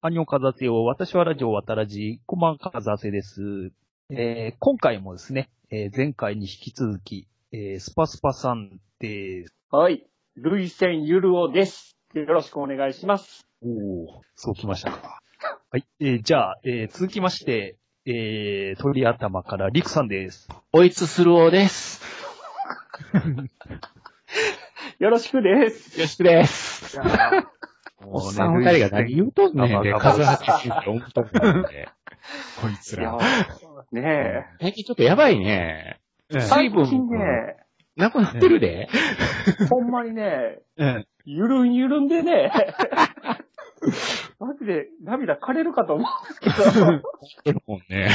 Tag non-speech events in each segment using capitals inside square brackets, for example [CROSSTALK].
アニョンカザセよ。私はラジオ渡らじ、こんばんカザセです。えー、今回もですね、えー前回に引き続き、えースパスパさんです。はい。類線ゆるおです。よろしくお願いします。おお、そうきましたか。はい。えーじゃあ、えー続きまして、えー、鳥頭からリクさんです。おいつするおです。よろしくです。よろしくです。おっさん二人が何言うとんねんで、あ数八って思っとんで。[LAUGHS] こいつら。ね最近ちょっとやばいね。最分近ね、なくなってるで。[LAUGHS] ほんまにね、うん。ゆるんゆるんでね、[LAUGHS] マジで涙枯れるかと思うんですけど。てるもんね。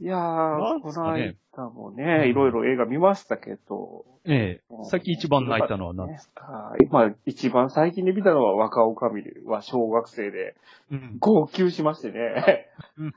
いやー、この間もね、いろいろ映画見ましたけど。えー、さっき一番泣いたのは何ですか？今、一番最近で見たのは若女将は小学生で、うん。号泣しましてねうん。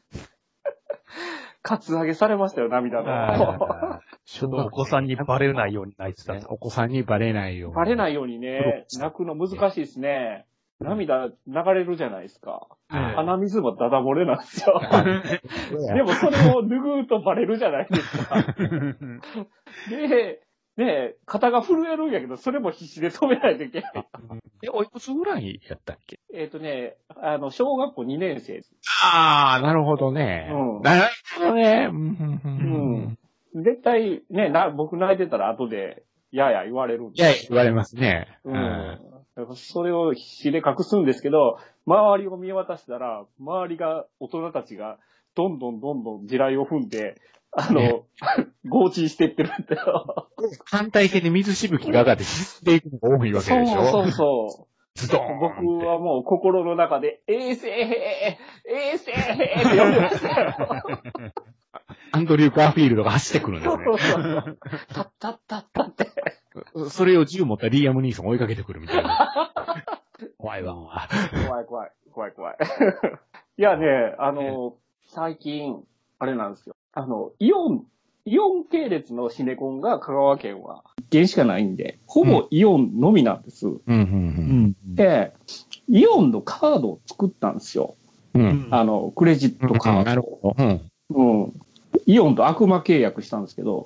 カツアゲされましたよ、涙の。あちょっとお子さんにバレないように泣いてたと。お子さんにバレないように。バレないようにね、泣くの難しいですね。涙流れるじゃないですか。はい鼻水もダダ漏れなんですよ。[LAUGHS] でもそれを拭うとバレるじゃないですか。[LAUGHS] で、ね肩が震えるんやけど、それも必死で止めないといけない。[LAUGHS] え、おいくつぐらいやったっけ？えっとね、あの、小学校2年生です。ああ、なるほどね。うんなるほどね。うんうん。絶対、ね、な、僕泣いてたら後で、やや言われるんでいや、言われますね。うん。だからそれを必死で隠すんですけど、周りを見渡したら、周りが、大人たちが、どんどんどんどん地雷を踏んで、あの、ね合致していってるんだよ。反対性で水しぶきが上がって沈んでいくのが多いわけそうでしょそうそう。ズドーン僕はもう心の中で、衛生衛生って呼んでましたよ。[LAUGHS] アンドリュー・ガーフィールドが走ってくるんですそうそうそう。たったったったって。ね。それを銃持ったリーアム・ニーソン追いかけてくるみたいな。怖いわ。怖い怖い、怖い怖い。いやね、あの、最近、あれなんですよ。あの、イオン、イオン系列のシネコンが香川県は一軒しかないんで、ほぼイオンのみなんです。うん、うん、で、イオンのカードを作ったんですよ。うん。ううん。ん。あの、クレジットカード。なるほど。うん。うん。イオンと悪魔契約したんですけど、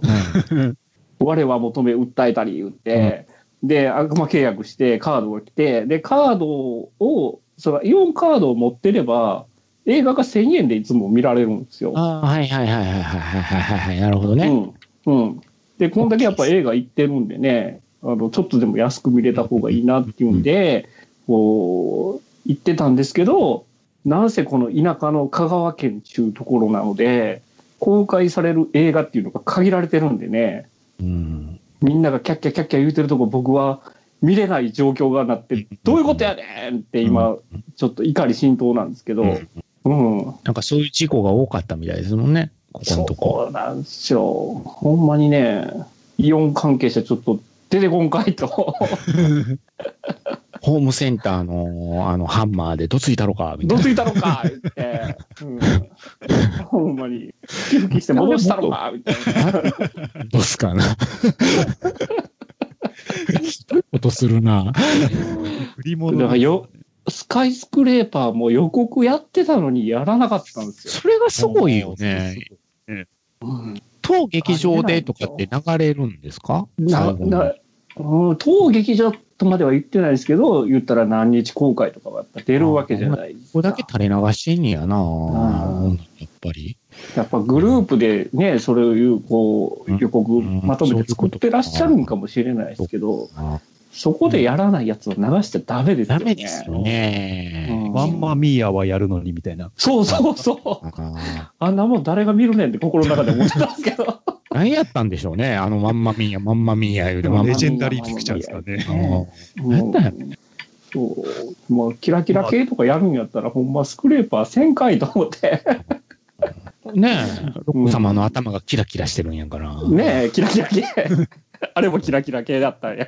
我は求め訴えたり言って、で、悪魔契約してカードが来て、で、カードを、そのイオンカードを持ってれば、映画が1000円でいつも見られるんですよ。あ、はいはいはいはいはいはい。なるほどね。うん。うん。で、こんだけやっぱ映画行ってるんでね、あの、ちょっとでも安く見れた方がいいなっていうんで、こう、行ってたんですけど、なんせこの田舎の香川県ちゅうところなので、公開される映画っていうのが限られてるんでね、うん。みんながキャッキャキャッキャ言うてるとこ僕は見れない状況がなって、どういうことやねんって今、ちょっと怒り浸透なんですけど、うん。なんかそういう事故が多かったみたいですもんね。ここのとこ。そうなんですよ。ほんまにね、イオン関係者ちょっと出てこんかいと。[LAUGHS] ホームセンターの、あの、ハンマーでどついたろかみたいな。どついたのか言って、[LAUGHS] うん、ほんまに、寄付して戻したのかみたいな。どうすかな。ひどいことするな。振り物だからよ、スカイスクレーパーも予告やってたのにやらなかったんですよ。それがすごいよね。うん当劇場でとかって流れるんですか？な、な、うん、当劇場とまでは言ってないですけど、言ったら何日公開とかはやっぱ出るわけじゃないですか。ここだけ垂れ流しんやなあやっぱり。やっぱグループでね、それを言う、こう、予告うんまとめて作ってらっしゃるんかもしれないですけど、そこでやらないやつを流しちゃダメですよダね。メですよね。うんワンマミーヤはやるのにみたいな。そうそうそう。ああんなもん誰が見るねんって心の中で思ってたんですけど。ー何やったんでしょうね。あのまんまミーヤ、まんまミーヤ言うて、まんまレジェンダリーピクチャーですからね。なんだよそう。もう、キラキラ系とかやるんやったら、ほんまスクレーパー1000回と思って。ねえ、ロック様の頭がキラキラしてるんやから。ねえ、キラキラ系。あれもキラキラ系だったんや。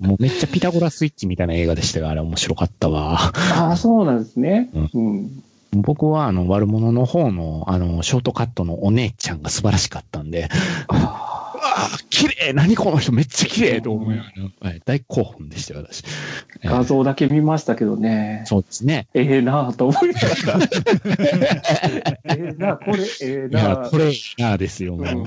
もうめっちゃピタゴラスイッチみたいな映画でしたよ。あれ面白かったわ。ああ、そうなんですね。うん。僕はあの悪者の方のあのショートカットのお姉ちゃんが素晴らしかったんで、あー綺麗何この人めっちゃ綺麗と思いながら、はい、大興奮でしたよ、私。えー画像だけ見ましたけどね。そうですね。ええなぁと思いながら。[LAUGHS] ええなぁこれええいやな、ぁこれなですよ、もう。うん僕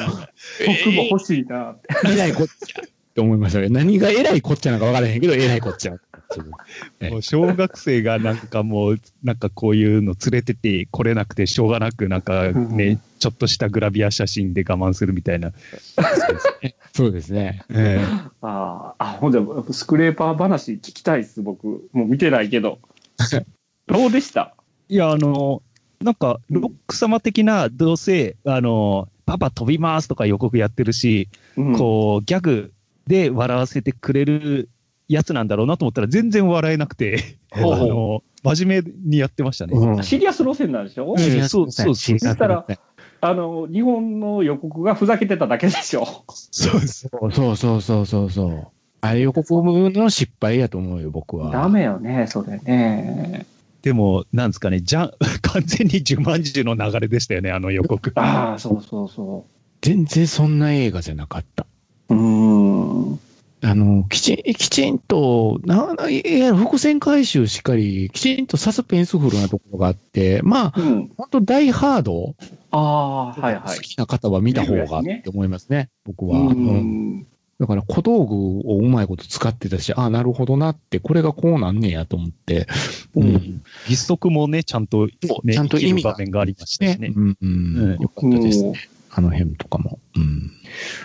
も欲しいなぁ。えらいこっちゃ。って思いましたね。何がえらいこっちゃなんか分からへんけど、えらいこっちゃ。え [LAUGHS] もう小学生がなんかもう、なんかこういうの連れてて来れなくてしょうがなく、なんかうんね、ちょっとしたグラビア写真で我慢するみたいな。そうですね。[LAUGHS] ええああ、あ、ほんで、スクレーパー話聞きたいっす、僕。もう見てないけど。どうでした？いや、あの、なんか、ロック様的な、どうせ、あの、パパ飛びますとか予告やってるし、うんこう、ギャグで笑わせてくれるやつなんだろうなと思ったら全然笑えなくて、あの、真面目にやってましたね。うんシリアス路線なんでしょ、うんそうそう知りそしたらあの、日本の予告がふざけてただけでしょ？そう。そうそうそうそうそう。あれ予告の失敗やと思うよ、僕は。ダメよね、それね。でも、なんですかね、じゃん、[LAUGHS] 完全にジュマンジュの流れでしたよね、あの予告。ああ、そうそうそ全然そんな映画じゃなかった。う。うーん。あの、きちん、きちんと、な、ないや、伏線回収しっかり、きちんとサスペンスフルなところがあって、まあ、うん。本当ダイハード、ああ、はいはい。好きな方は見た方がって思いますね、僕は。ううんん。だから小道具をうまいこと使ってたし、ああ、なるほどなって、これがこうなんねやと思って、うん。義足もね、ちゃんと、ね、ちゃんと意味が場面がありましたしね。うん、うんうんよかったですね。あの辺とかも。うん。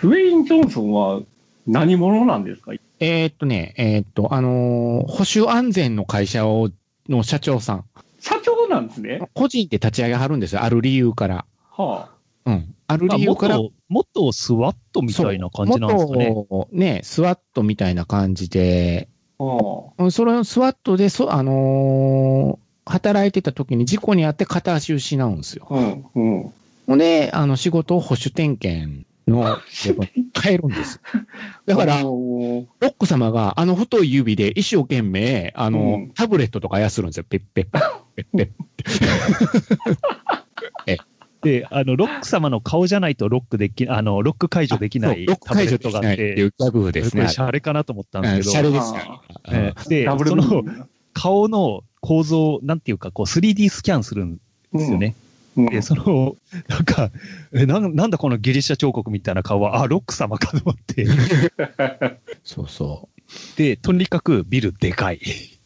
ウェイン・ジョンソンは何者なんですか？えーっとね、えーっと、あのー保守安全の会社を、の社長さん。社長なんですね？個人で立ち上げはるんですよ。ある理由から。はうん。あるまあ、理由から。元、元スワットみたいな感じなんですかね。元ね、スワットみたいな感じで、あ。はうんそれをスワットで、そ、あのー働いてた時に事故に遭って片足失うんですよ。あ。うん。うん。ほんで、あの、仕事を保守点検の、変えるんです。[LAUGHS] だから、ロック様があの太い指で一生懸命、あの、うんタブレットとか操るんですよ。ペッペッペッペッペッ。[LAUGHS] で、あの、ロック様の顔じゃないとロックでき、あの、ロック解除できないそうロック解除タブレットがあっできないっていて、うギャグですね。これシャレかなと思ったんですシャけど、レですでその顔の構造、なんていうか、こう 3D スキャンするんですよね。うん。で、その、なんか、え、なんなんだこのギリシャ彫刻みたいな顔は、あ、ロック様かと思って。[LAUGHS] そうそう。で、とにかくビルでかい。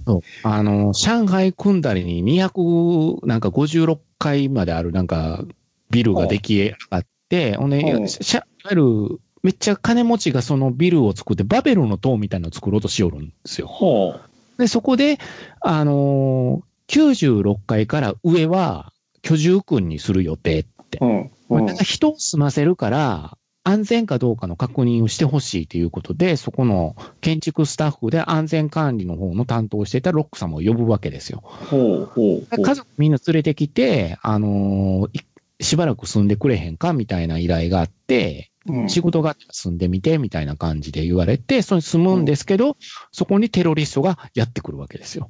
そう。あの、上海組んだりに200、なんか56階まであるなんかビルが出来上がって、ほんで、うんしゃいわゆる、めっちゃ金持ちがそのビルを作って、バベルの塔みたいなのを作ろうとしよるんですよ。ほで、そこで、あのー96階から上は居住区にする予定って。う。うん。うん人を住ませるから、安全かどうかの確認をしてほしいということで、そこの建築スタッフで安全管理の方の担当をしていたロック様を呼ぶわけですよ。ほうほうほう。家族みんな連れてきて、あのーいしばらく住んでくれへんかみたいな依頼があって、うん仕事が住んでみてみたいな感じで言われて、それに住むんですけど、そこにテロリストがやってくるわけですよ。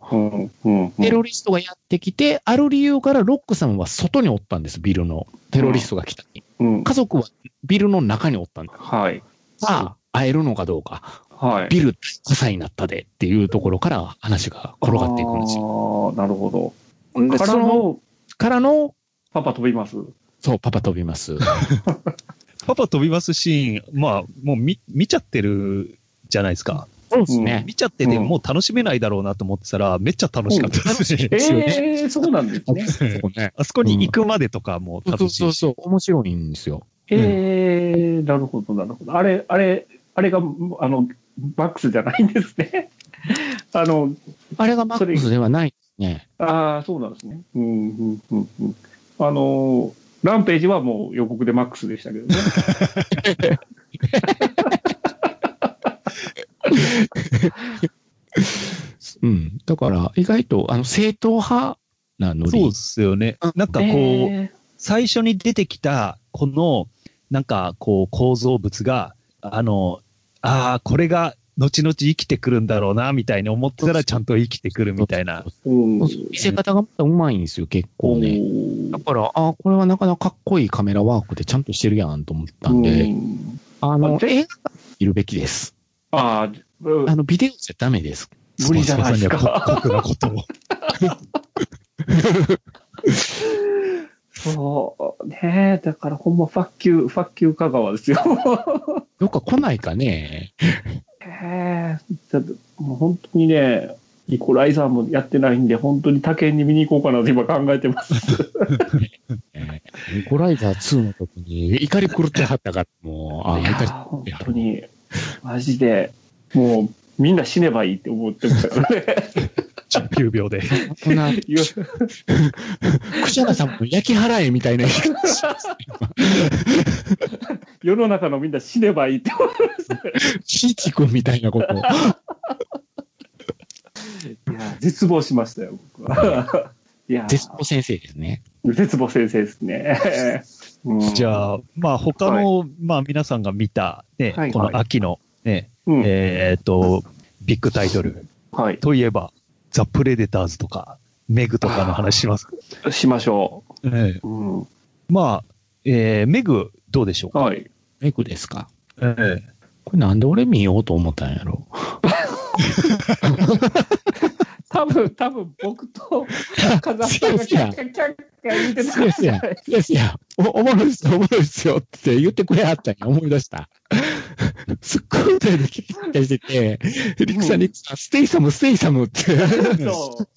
テロリストがやってきて、ある理由からロック様は外におったんです、ビルの。テロリストが来たに。うん。家族はビルの中におったんだ。はい。さあ、会えるのかどうか。はい。ビル火災になったでっていうところから話が転がっていくんですよ。ああ、なるほでど。からその、の、からの、パパ飛びます？そう、パパ飛びます。[LAUGHS] パパ飛びますシーン、まあ、もう見、見ちゃってるじゃないですか。そうですね。見ちゃってて、うんもう楽しめないだろうなと思ってたら、めっちゃ楽しかったですし、え [LAUGHS] えー、そうなんですね。そうね。あそこに行くまでとかもそう楽しいし。そうそう、面白いんですよ。ええー、なるほど、なるほど。あれ、あれ、あれが、あの、バックスじゃないんですね。[LAUGHS] あの、あれがマックスではないですね。ああ、そうなんですね。うん、うん、うん、うん。あの、ランページはもう予告でマックスでしたけどね。[LAUGHS] うん。だから、意外と、あの、正統派なノリ。そうですよね。なんかこう、え最初に出てきた、この、なんかこう、構造物が、あの、ああ、これが、後々生きてくるんだろうな、みたいに思ってたら、ちゃんと生きてくるみたいな。見せ方がまたうまいんですよ、結構ね。だから、ああ、これはなかなかかっこいいカメラワークでちゃんとしてるやんと思ったんで、うんあの、で映画館いるべきです。ああ、うんあの、ビデオじゃダメです。無理じゃないですか。酷なことを。そう、ねだからほんまファッキュー、ファッキュー香川ですよ。[LAUGHS] どっか来ないかね。ええだってもう本当にね、イコライザーもやってないんで、本当に他県に見に行こうかなと今考えてます。え [LAUGHS] ーイコライザー2の時に怒り狂ってはったから、もう、ああ、怒り本当に、マジで、もうみんな死ねばいいって思ってましたからね。[LAUGHS] 9秒で。[LAUGHS] こんな、いやクシャナさんも焼き払えみたいな言い方してます世の中のみんな死ねばいいって思ってシーチ君みたいなことを。いや絶望しましたよ、僕は。いや絶望先生ですね。絶望先生ですね。うんじゃあ、まあ他の、まあ皆さんが見た、ね、はいこの秋のね、うんえーっと、ビッグタイトルはい。といえば、ザ・プレデターズとか、メグとかの話します。[LAUGHS] しましょええう。うん。まあ、えーメグどうでしょうか、はい。メグですか？ええこれなんで俺見ようと思ったんやろ？[LAUGHS] 多分、多分僕と風さんがキャッキャッキャッキャ言ってたですやん。ですやおもろいっすよ、おもろいっすよって言ってくれはったんや、思い出した。スクーターで来たりしてて、リクさん、リクさん、ステイサム、ステイサムって、スそう。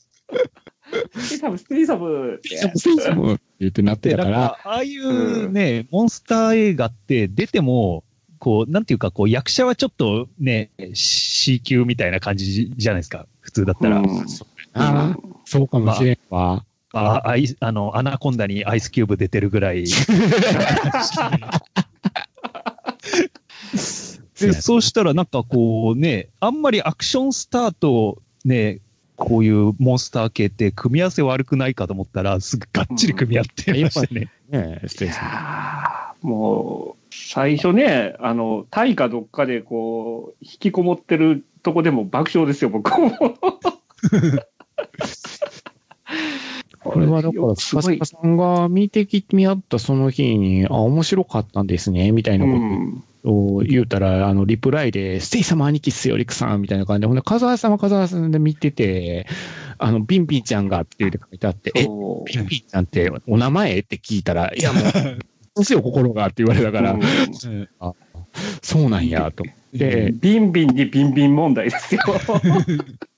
ステイサム、ステイサムってテイサム、ステイサムって言ってなってで、たから、ああいうね、モンスター映画って出ても、こう、なんていうか、こう、役者はちょっとね、C 級みたいな感じじゃないですか。普通だったら。うんああ、そうかもしれんわ。あアイあの、アナコンダにアイスキューブ出てるぐらい。[LAUGHS] で、そうしたらなんかこうね、あんまりアクションスターとね、こういうモンスター系って組み合わせ悪くないかと思ったら、すぐがっちり組み合ってましたね。ねえ、ステイサム。やーもう、最初ね、あの、タイかどっかでこう、引きこもってるとこでも爆笑ですよ、僕も。[LAUGHS] これはだから、スす。さんが見てきみ合ったその日に、あ、面白かったんですね、みたいなうことん。を言うたら、あの、リプライで、ステイ様兄貴っすよ、リクさん、みたいな感じで、ほんで、風沢さんは風沢さんで見てて、あの、ビンビンちゃんがって書いてあって、え、ビンビンちゃんってお名前？って聞いたら、いや、もう、どうしよう、心がって言われたから、うんうんそうなんや、と。で、ビンビンにビンビン問題ですよ。[LAUGHS]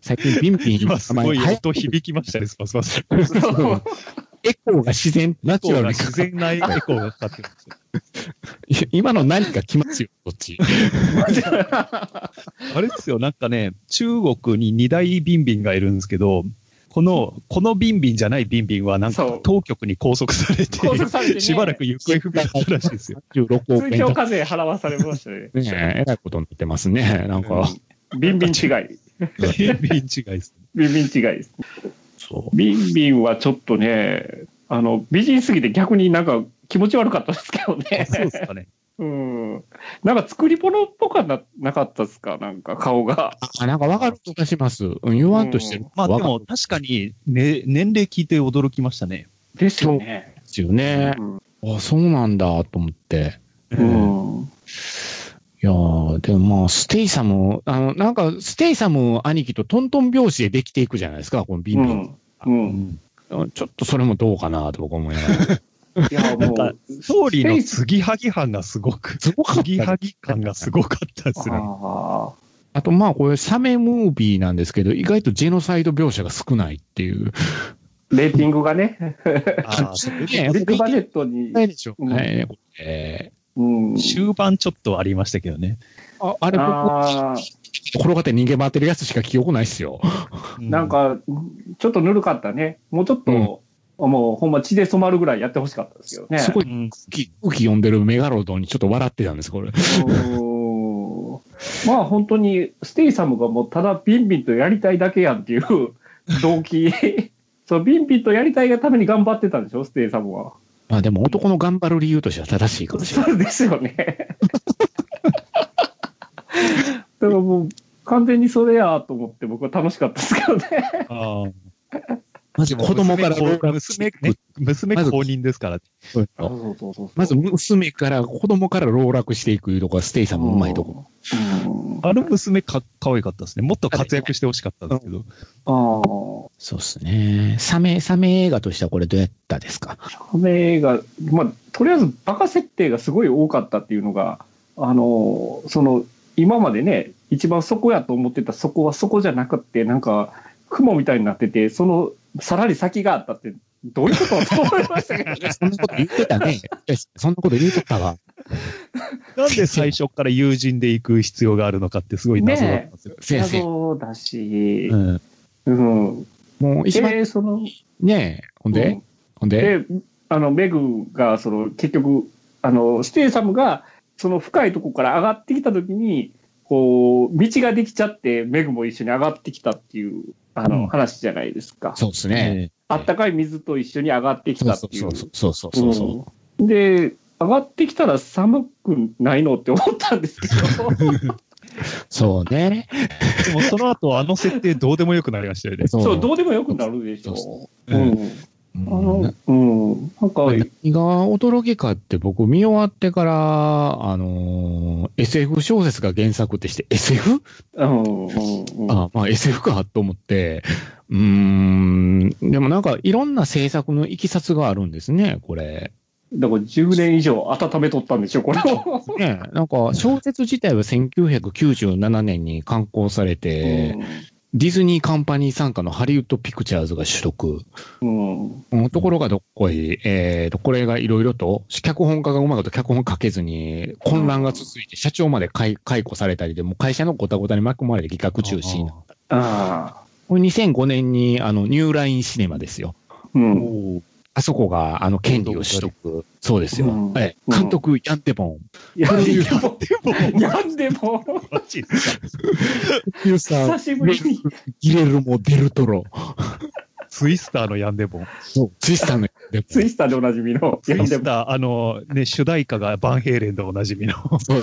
最近ビンビン今すごい音響きましたね、スパスパス。そうエコーが自然、ナチュラルに自然なエコーがかかってますよ。今の何か来ますよ、こっち。[LAUGHS] あれですよ、なんかね、中国に二大ビンビンがいるんですけど、この、このビンビンじゃないビンビンはなんか当局に拘束されて、れてねしばらく行方不明だったらしいですよ。16億追円と徴課税払わされましたね。ねえ、えらいことになってますね。なんか、うんビンビン違い。ビンビン違いです。ビンビン違いです。そう。ビンビンはちょっとね、あの、美人すぎて逆になんか気持ち悪かったですけどね。そうですかね。うん。なんか作り物っぽかななかったですか？なんか顔が。あ、なんかわかる気がします。うん、言わんとしてる。まあでも確かに、ね、年齢聞いて驚きましたね。ですよね。ですよね。あ、そうなんだ、と思って。うん。うんいやー、でもまあ、ステイサム、あの、なんか、ステイサム兄貴とトントン拍子でできていくじゃないですか、このビンビン。うん。うん。ちょっとそれもどうかなと僕思いながら。[LAUGHS] いや、もう、ストーリーの継ぎはぎ感がすごく、すごかった継ぎはぎ感がすごかったですね。ああとまあ、これ、サメムービーなんですけど、意外とジェノサイド描写が少ないっていう。ーレーティングがね、あーねビッグバジェットに、ないでしょ。うんはい、これうん。終盤ちょっとありましたけどね。ああれ、僕、あー転がって逃げ回ってるやつしか記憶ないっすよ。なん、か、ちょっとぬるかったね。もうちょっと、もうほんま血で染まるぐらいやってほしかったですけどね。すごいうん空気、空気読んでるメガロドンにちょっと笑ってたんです、これ。まあ本当に、ステイサムがもうただビンビンとやりたいだけやんっていう [LAUGHS] 動機。そう、ビンビンとやりたいがために頑張ってたんでしょ、ステイサムは。まあでも男の頑張る理由としては正しいかもしれない。そうですよね。だからもう、完全にそれやと思って僕は楽しかったですけどね。あーまず子供から娘、娘ね、娘公認ですから。そうそうそうそうそうまず娘から、子供から老落していくいうとこがステイさんもうまいとこ。うんあの娘か、可愛かったですね。もっと活躍してほしかったんですけど。ああ。そうっすね。サメ、サメ映画としてはこれどうやったですか？サメが、まあ、とりあえずバカ設定がすごい多かったっていうのが、あの、その、今までね、一番そこやと思ってたそこはそこじゃなくって、なんか、雲みたいになってて、その、さらに先があったって、どういうこと？と思いましたけどね。そんなこと言ってたね。そんなこと言うとったわ。[LAUGHS] なんで最初から友人で行く必要があるのかってすごい謎だったんですよ。先生。謎だしう、ん。うん。もう一番、で、その、ねえ、ほんで、うんほんで、で、あの、メグが、その、結局、あの、ステイサムが、その深いとこから上がってきたときに、こう、道ができちゃって、メグも一緒に上がってきたっていう、あの、うん話じゃないですか。そうですね。あったかい水と一緒に上がってきそうたっていう。そうそうそうそうそうそうんで、上がってきたら寒くないのって思ったんですけど。う。[LAUGHS] そうね。でもその後、あの設定どうでもよくなりましたよね。そう、どうでもよくなるでしょ。そううん。うんあの、うん。なんか、何が驚きかって僕見終わってから、あのー SF 小説が原作ってして SF? うん、うん、うん。あまあ SF かと思って、うーん、でもなんかいろんな制作のいきさつがあるんですね、これ。だから10年以上温めとったんでしょ、これを。ね、なんか小説自体は1997年に刊行されて、ディズニーカンパニー傘下のハリウッドピクチャーズが取得。うん。うんところがどっこい、えーと、これがいろいろと、脚本家がうまいこと脚本書けずに、混乱が続いて、社長まで解解雇されたりで、もう会社のごたごたに巻き込まれて企画中止になった。ああ。これ2005年に、あの、ニューラインシネマですよ。うん。あそこが、あの、権利を取得。そうですよ。うんええ監督、ヤンテボン。やんでいも、やんでも、マジで久しぶりに。ギレルモ・デルトロ。ツイスターのヤンデボン。そう。ツイスターのヤンテボンツイスターでおなじみの、ツ。イスター、あの、ね、主題歌がバンヘイレンでおなじみの。そう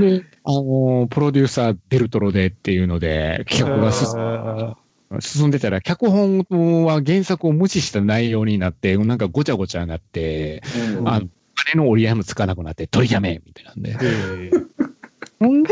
で、あのープロデューサーデルトロでっていうので、企画が進あ進んでたら、脚本は原作を無視した内容になって、なんかごちゃごちゃになって、うんあの、金の折り合いもつかなくなって、取りやめみたいなんで。ほんで、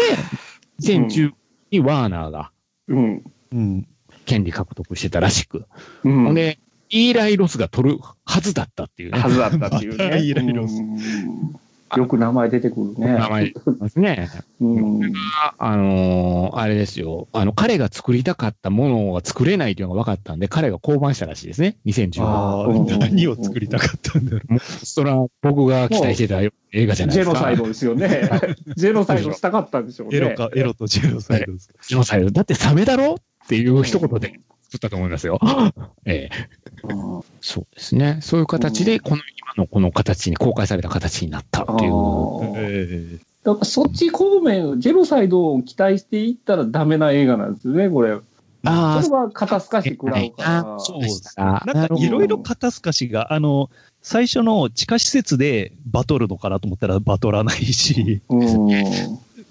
2010にワーナーがうん。うん。権利獲得してたらしく。うん。ほんで、イーライ・ロスが取るはずだったっていうね。はずだったっていうね。[LAUGHS] イライラすうんよく名前出てくるね。名前ですね。うん。ああのーあれですよ。あの、彼が作りたかったものが作れないというのが分かったんで、彼が降板したらしいですね。2010年。あうんあ、何を作りたかったんだろもうそれは僕が期待してた映画じゃないですか。ジェノサイドですよね。ジェノサイドしたかったんでしょうう。ね。エロか、エロとジェノサイドですか。ジェノサイド。だってサメだろっていう一言で作ったと思いますよ。ええ。うんそうですね。そういう形で、この今のこの形に、公開された形になったっていう。だからそっち方面、ジェノサイドを期待していったらダメな映画なんですよね、これ。あそれは肩透かし食らうから。そうでしたえなんかいろいろ肩透かしが、あの、最初の地下施設でバトるのかなと思ったらバトらないし、うん。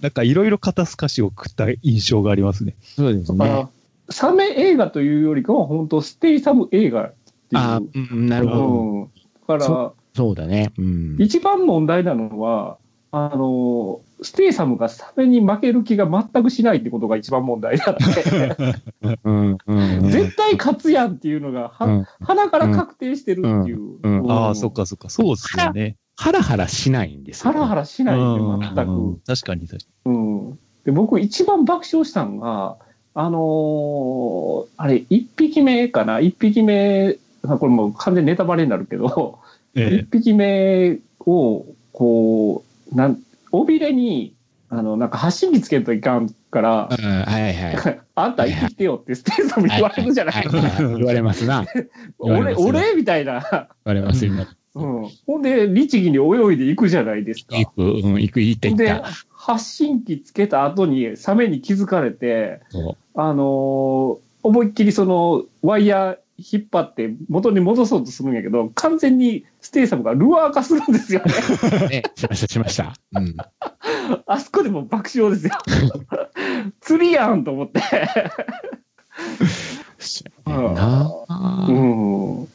なんかいろいろ肩透かしを食った印象がありますね。そうですね。サメ映画というよりかは、本当ステイサム映画っていう。あうん、なるほど。から、そうだね。うん。一番問題なのは、あの、ステイサムがサメに負ける気が全くしないってことが一番問題なので、[LAUGHS] うん、うん。絶対勝つやんっていうのが、はうん鼻から確定してるっていう。うんうんああ、そっ。かそっか、そうっすよね。ハラハラしないんですよ。ハラハラしないんうんで、全く。確かに確かうん。で、僕一番爆笑したのが、あのーあれ、一匹目かな？一匹目、あこれもう完全にネタバレになるけど、に。え一匹目を、こう、なん、尾びれに、あの、なんか発信機つけんといかんからう、ん、はいはい。あ [LAUGHS] あんた行ってきてよってステーサムに言われるじゃないはいはい言われますな。俺、俺みたいな。言われますよ。うん。ほんで、律儀に泳いで行くじゃないですか。行く、うん、行く、行った行っでた。、発信機つけた後にサメに気づかれて、そあのー思いっきりそのワイヤー引っ張って元に戻そうとするんやけど、完全にステイサムがルアー化するんですよね。う。ね、しました、しました。うん。あそこでも爆笑ですよ。釣りやんと思って。ねんな。うん。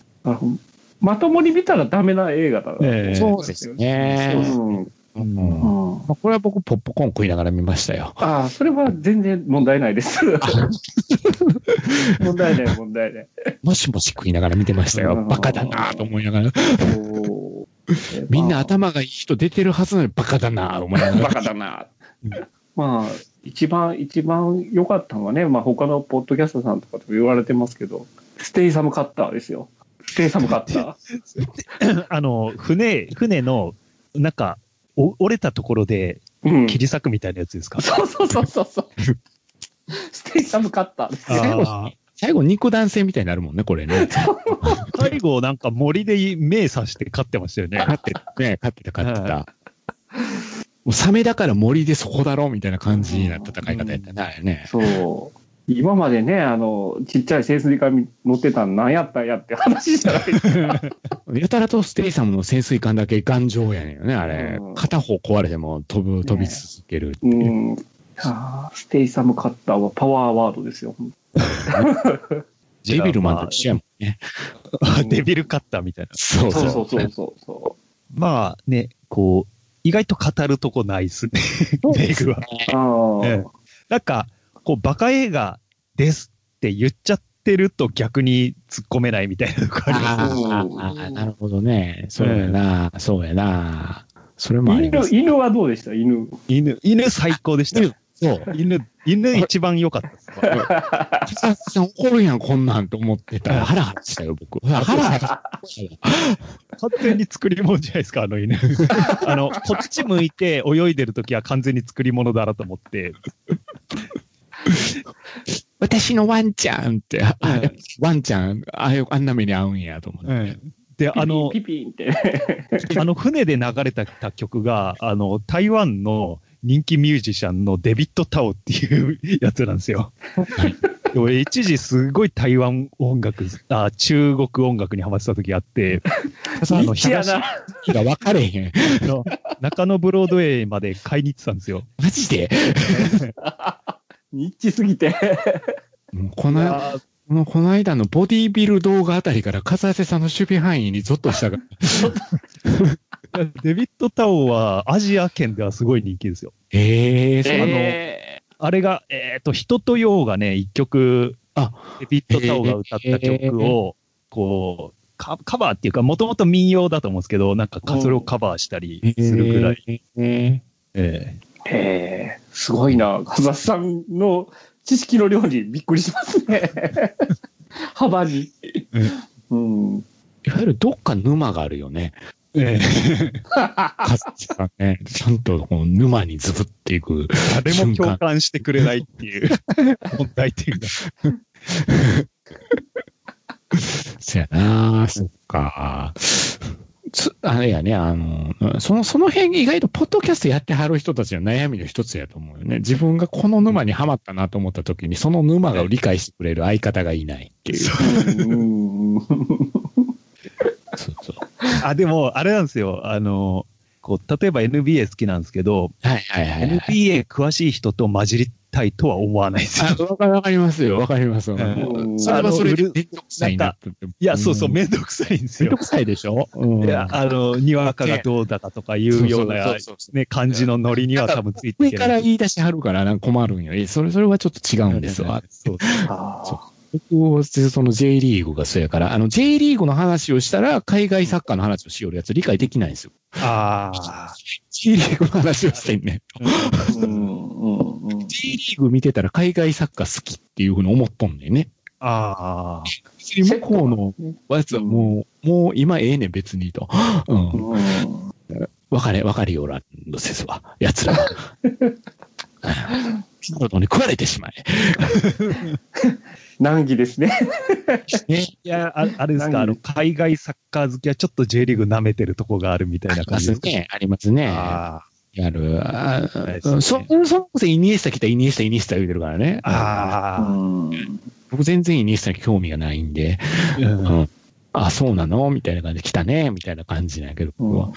まともに見たらダメな映画だな。ええそうですねうん。うんこれは僕、ポップコーン食いながら見ましたよ。ああ、それは全然問題ないです。[LAUGHS] [LAUGHS] 問題ない、問題ない。もしもし食いながら見てましたよ。うんバカだなと思いながら。みんな頭がいい人出てるはずなのにバカだな思いながバら。カだな。まあ、一番、一番良かったのはね、まあ他のポッドキャストさんとかと言われてますけど、ステイサムカッターですよ。ステイサムカッター。[LAUGHS] あの、船、船の、なんか、お折れたところでうん。切り裂くみたいなやつですか、そうそうそうそうそう。[LAUGHS] ステイサムカッターですよ。あ最後、肉弾戦みたいになるもんね、これね。あ [LAUGHS] 最後なんか森で目刺して勝ってましたよね。勝ってたね、勝ってた、勝ってた。もうサメだから森でそこだろみたいな感じな戦い方やったね。そう。今までね、あの、ちっちゃい潜水艦に乗ってたの何やったんやって話じゃないですか。[LAUGHS] やたらとステイサムの潜水艦だけ頑丈やねんよね、あれうん。片方壊れても飛ぶ、飛び続けるっていう。うん。あーステイサムカッターはパワーワードですよ。[LAUGHS] デビルマンと一緒やもんね。あ [LAUGHS] デビルカッターみたいな。そうそうそそううそうそうそまあね、こう、意外と語るとこないっすね。メグは。う。あなんか、こう、バカ映画ですって言っちゃってると逆に突っ込めないみたいなとこあります。あーあー、なるほどね。そうやな、そうやな。それもありま犬す。犬はどうでした？犬。犬、犬最高でした。そう。犬、犬一番良かったです。ささん怒るやん、こんなんと思ってたら、ハラハラしたよ、僕。ハラハラ。完全に作り物じゃないですか、あの犬。[LAUGHS] あの、こっち向いて泳いでるときは完全に作り物だなと思って。私のワンちゃんって、あうんワンちゃん、ああいうあんな目に遭うんやと思って。で、あの、ピピンって。あの船で流れた曲が、あの、台湾の人気ミュージシャンのデビッド・タオっていうやつなんですよ。で俺一時すごい台湾音楽、あ中国音楽にハマってた時あって、[LAUGHS] あのニッチやな。が分かれへん。[LAUGHS] の中野ブロードウェイまで買いに行ってたんですよ。マジで？[LAUGHS] ニッチすぎて。この、このこの間のボディービル動画あたりから、風瀬さんの守備範囲にゾッとした。[LAUGHS] デビッド・タオはアジア圏ではすごい人気ですよ。ええそうなのえあれが、えっ、と、人とようがね、一曲、あデビッド・タオが歌った曲を、こう、カカバーっていうか、もともと民謡だと思うんですけど、なんか、それをカバーしたりするぐらい。い。ええー、えー、すごいな。カザさんの知識の量にびっくりしますね。[LAUGHS] 幅に。うん。いわゆるどっか沼があるよね。ええ風瀬さんね。ちゃんとこう沼にズブっていく。誰も共感してくれないっていう問題点が。[LAUGHS] そやなそっか。つあれやね、あの、その、その辺意外とポッドキャストやってはる人たちの悩みの一つやと思うよね。自分がこの沼にはまったなと思った時に、その沼が理解してくれる相方がいないっていう。うん。そうそう。[LAUGHS] あ、でも、あれなんですよ。あの、こう、例えば NBA 好きなんですけど、はいはいはい、はい。NBA 詳しい人と混じりたいとは思わないですよ。あわかりますよ。わかります。んそれはそれめんどくさいなって。いや、そうそう、めんめんどくさいんですよど。くさいでしょ、うん、いや、あの、にわかがどうだかとかいうようなそうそうそうそうね、感じのノリには多分ついてい上けない。から言い出しはるからなんか困るんよ。えそれ、それはちょっと違うんですわ。そうあ [LAUGHS] 僕はその J リーグがそうやから、あの J リーグの話をしたら海外サッカーの話をしよるやつ理解できないんですよ。ああ。J リーグの話をしてんね。ーうんうんうん。[LAUGHS] J リーグ見てたら海外サッカー好きっていうふうに思っとんねんね。ああ。向こうのやつはもう、もう今ええねん別にと。うん。うんわかれ、わかるよらんのですわ。奴らは。[LAUGHS] そのに食われてしまえ。[LAUGHS] 難儀ですね。ね。いや、ああれですか、何あの、海外サッカー好きはちょっと J リーグ舐めてるとこがあるみたいな感じですね。ありますね。あやる。あですねそ、そもそもイニエスタ来たイニエスタ、イニエスタ言うてるからね。あ。ああ。うん僕全然イニエスタに興味がないんで、うんうん。あ、そうなの？みたいな感じで来たねみたいな感じなんやけど、僕はうん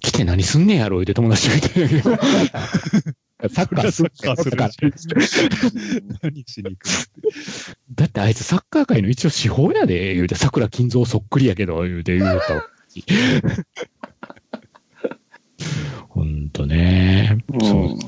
来て何すんねやろ？言うて友達と言ってるけど。[LAUGHS] サッカーするサッカー何しに行くだってあいつサッカー界の一応司法やで、言うて、桜金蔵そっくりやけど、言うて言うと。ほんとね。そう。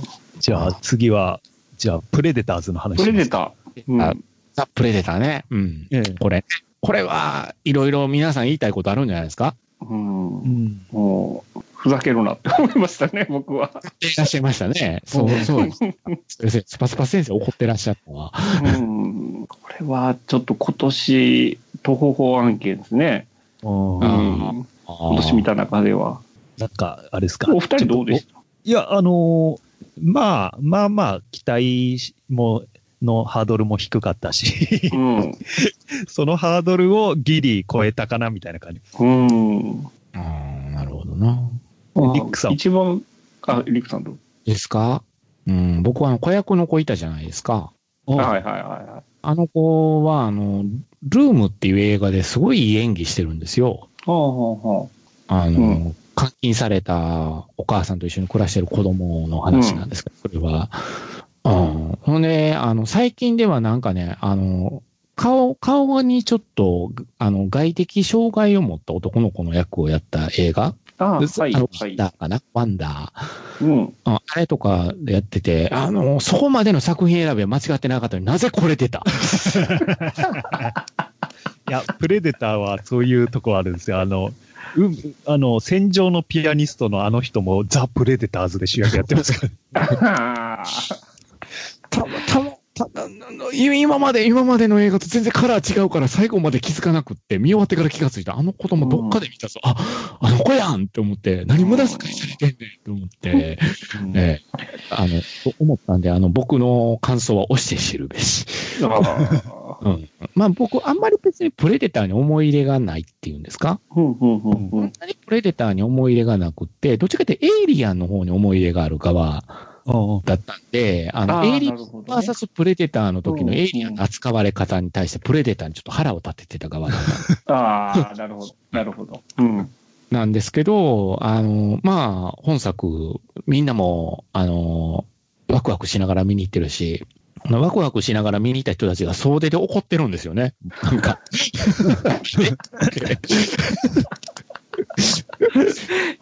じゃあ次は、じゃあプレデターズの話。プレデター。うんあザ・プレデターね。うん。ええこれ、これはいろいろ皆さん言いたいことあるんじゃないですか？うんうん。もう、ふざけるなって思いましたね、[LAUGHS] 僕は。いらっしゃいましたね。そう、そうです。先生スパスパ先生怒ってらっしゃったわ。うん、これはちょっと今年、徒歩法案件ですね。うんうん、今年見た中では。なんか、あれですか？お二人どうでした？いや、あのーまあ、まあまあ、期待も、のハードルも低かったし、うん。[LAUGHS] そのハードルをギリ超えたかな、みたいな感じ。うん。ああ、なるほどな。リックさん一番、あ、リックさんどう？ですか？うん、僕はあの子役の子いたじゃないですか。はいはいはいはあの子は、あの、ルームっていう映画ですごいいい演技してるんですよ。い。はあはあはあの、うん監禁されたお母さんと一緒に暮らしてる子供の話なんですけど、それは。うん。ほんで、あの、最近ではなんかね、あの、顔、顔にちょっと、あの、外的障害を持った男の子の役をやった映画あ。はいあのワはい。ンダーかな？ワンダー。うん。ああれとかでやってて、あの、そこまでの作品選びは間違ってなかったのになぜこれ出た？[LAUGHS] いや、プレデターはそういうとこあるんですよ。あの、うん、あの、戦場のピアニストのあの人もザ・プレデターズで主役やってますから。[LAUGHS] たたま、た今まで、今までの映画と全然カラー違うから最後まで気づかなくって、見終わってから気がついた。あの子供どっかで見たぞ。あ、あの子やんって思って、何無駄遣いされてんねんって思って、ええあの、と思ったんで、あの、僕の感想は押して知るべし。[LAUGHS] うん。まあ僕、あんまり別にプレデターに思い入れがないっていうんですか？うんうんうんうんそんなにプレデターに思い入れがなくって、どっちかってエイリアンの方に思い入れがある側だったんで、あの、エイリアンなるほどねバーサスプレデターの時のうんエイリアンの扱われ方に対してプレデターにちょっと腹を立ててた側だったああ、なるほど。なるほど。うん。なんですけど、あの、まあ、本作、みんなも、あの、ワクワクしながら見に行ってるし、ワクワクしながら見に行った人たちが総出で怒ってるんですよね。なんか。[LAUGHS]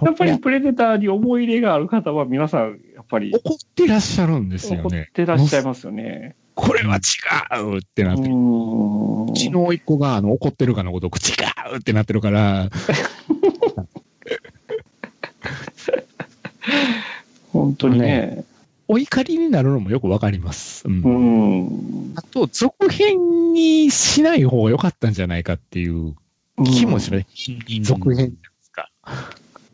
やっぱりプレデターに思い入れがある方は皆さん、ぱり怒ってらっしゃるんですよ怒っね。てらっしゃいますよね。これは違うってなってる。ううちの甥っ子があの怒ってるかのごとく違うってなってるから、[LAUGHS] 本当にね。お怒りになるのもよくわかります。うんうん。あと、続編にしない方が良かったんじゃないかっていう気もする。続編じゃないですか。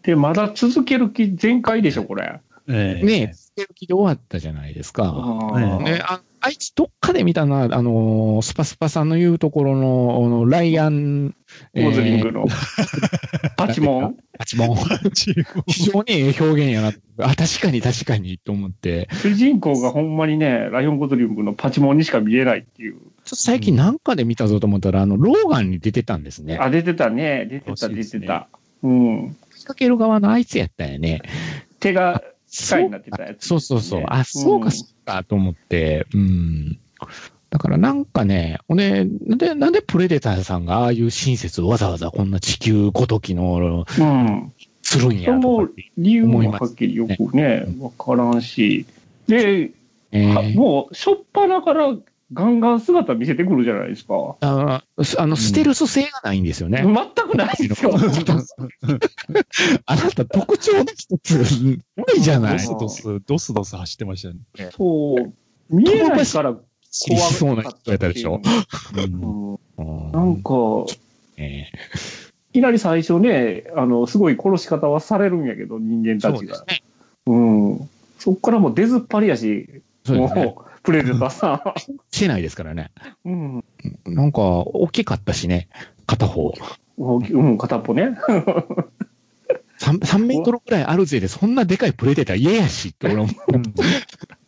で、まだ続ける気全開でしょ、これ。ええねえ、つける気で終わったじゃないですか。あね、ああいつどっかで見たな、あのー、スパスパさんの言うところの、あのライアン、ゴズリングえーの。[LAUGHS] パチモンパチモン。非常にええ表現やな。あ、確かに確かにと思って。主人公がほんまにね、ライオンゴズリングのパチモンにしか見えないっていう。ちょっと最近なんかで見たぞと思ったら、あの、ローガンに出てたんですね。あ、出てたね。出てた、出てた。うん。仕掛ける側のあいつやったよね。手が機械になってたやつ、そうそうそう。あ、そうか、そうか、と思って。うん。だからなんかね、ほんで、なんで、なんでプレデターさんがああいう親切をわざわざこんな地球ごときの、うん。するんやとかって。理由もはっきりよくね、わからんし。で、えはーもう、しょっぱなからガンガン姿見せてくるじゃないですか。ああの、ステルス性がないんですよね。全くないですよ。あなた特徴の一つ、ないじゃない？ドスドス、ドスドス走ってましたね。そう。見えないから怖知りそうな人やったでしょ。うんうんなんか、えいきなり最初ね、あの、すごい殺し方はされるんやけど、人間ーたちが。そうですね。うん。そっからもう出ずっぱりやし、そうね。もう、プレデターさしてないですからね。ん。うん。なんか、大きかったしね。片方。もううん、片っぽね。3, 3メートルくらいあるぜで、そんなでかいプレデター嫌やしって俺思